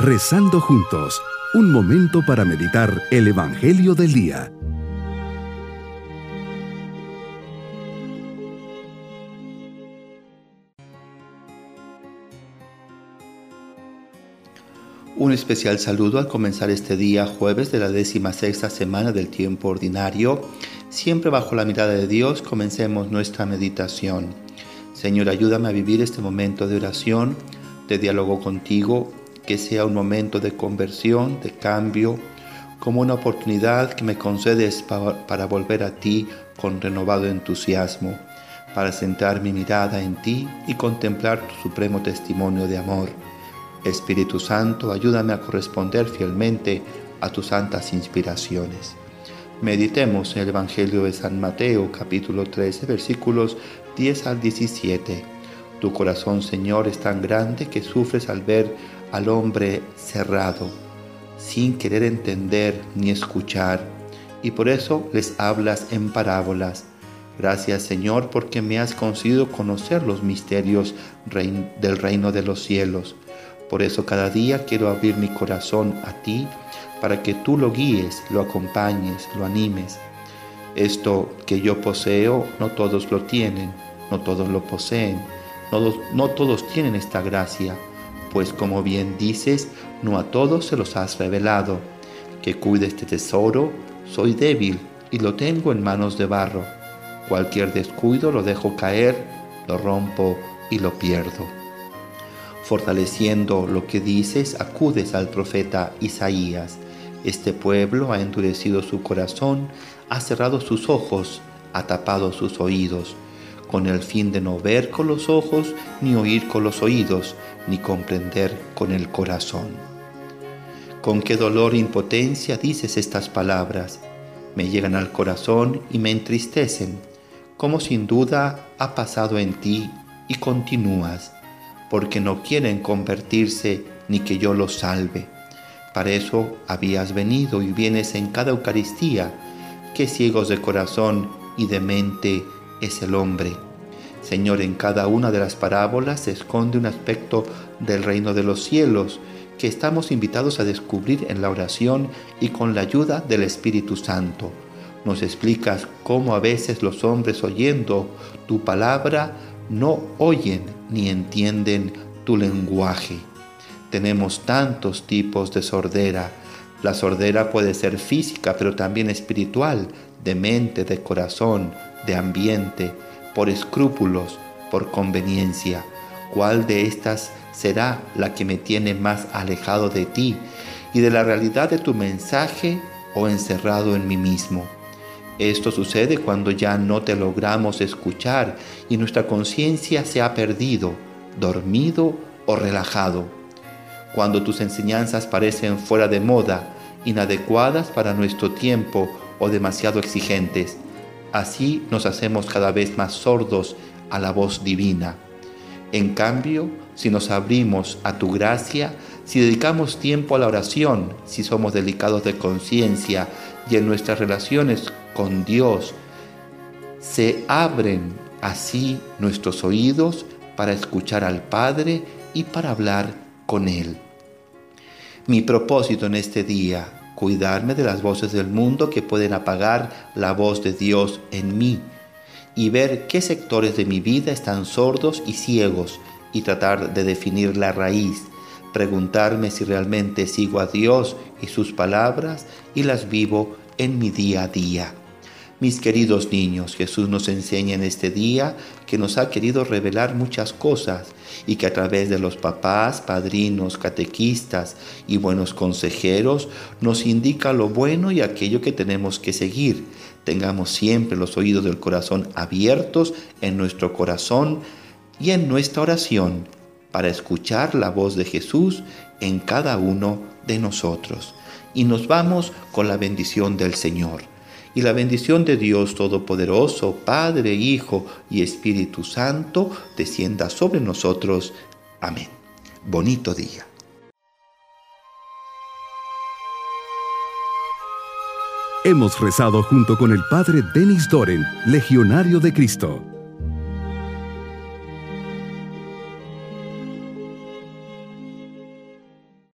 Rezando juntos, un momento para meditar el Evangelio del Día. Un especial saludo al comenzar este día jueves de la décima sexta semana del tiempo ordinario. Siempre bajo la mirada de Dios comencemos nuestra meditación. Señor, ayúdame a vivir este momento de oración, de diálogo contigo que sea un momento de conversión, de cambio, como una oportunidad que me concedes para, volver a ti con renovado entusiasmo, para centrar mi mirada en ti y contemplar tu supremo testimonio de amor. Espíritu Santo, ayúdame a corresponder fielmente a tus santas inspiraciones. Meditemos en el Evangelio de San Mateo capítulo 13 versículos 10 al 17. Tu corazón, Señor, es tan grande que sufres al ver al hombre cerrado, sin querer entender ni escuchar, y por eso les hablas en parábolas. Gracias Señor porque me has concedido conocer los misterios del reino de los cielos. Por eso cada día quiero abrir mi corazón a ti para que tú lo guíes, lo acompañes, lo animes. Esto que yo poseo, no todos lo tienen, no todos lo poseen, no, no todos tienen esta gracia pues como bien dices, no a todos se los has revelado. Que cuide este tesoro, soy débil y lo tengo en manos de barro. Cualquier descuido lo dejo caer, lo rompo y lo pierdo. Fortaleciendo lo que dices, acudes al profeta Isaías. Este pueblo ha endurecido su corazón, ha cerrado sus ojos, ha tapado sus oídos con el fin de no ver con los ojos, ni oír con los oídos, ni comprender con el corazón. Con qué dolor e impotencia dices estas palabras, me llegan al corazón y me entristecen, como sin duda ha pasado en ti y continúas, porque no quieren convertirse ni que yo los salve. Para eso habías venido y vienes en cada Eucaristía, que ciegos de corazón y de mente es el hombre. Señor, en cada una de las parábolas se esconde un aspecto del reino de los cielos que estamos invitados a descubrir en la oración y con la ayuda del Espíritu Santo. Nos explicas cómo a veces los hombres oyendo tu palabra no oyen ni entienden tu lenguaje. Tenemos tantos tipos de sordera. La sordera puede ser física, pero también espiritual, de mente, de corazón, de ambiente, por escrúpulos, por conveniencia. ¿Cuál de estas será la que me tiene más alejado de ti y de la realidad de tu mensaje o encerrado en mí mismo? Esto sucede cuando ya no te logramos escuchar y nuestra conciencia se ha perdido, dormido o relajado. Cuando tus enseñanzas parecen fuera de moda, inadecuadas para nuestro tiempo o demasiado exigentes Así nos hacemos cada vez más sordos a la voz divina. En cambio, si nos abrimos a tu gracia, si dedicamos tiempo a la oración, si somos delicados de conciencia y en nuestras relaciones con Dios, se abren así nuestros oídos para escuchar al Padre y para hablar con Él. Mi propósito en este día cuidarme de las voces del mundo que pueden apagar la voz de Dios en mí y ver qué sectores de mi vida están sordos y ciegos y tratar de definir la raíz, preguntarme si realmente sigo a Dios y sus palabras y las vivo en mi día a día. Mis queridos niños, Jesús nos enseña en este día que nos ha querido revelar muchas cosas y que a través de los papás, padrinos, catequistas y buenos consejeros nos indica lo bueno y aquello que tenemos que seguir. Tengamos siempre los oídos del corazón abiertos en nuestro corazón y en nuestra oración para escuchar la voz de Jesús en cada uno de nosotros. Y nos vamos con la bendición del Señor y la bendición de Dios Todopoderoso, Padre, Hijo y Espíritu Santo, descienda sobre nosotros. Amén. Bonito día. Hemos rezado junto con el Padre Denis Doren, Legionario de Cristo.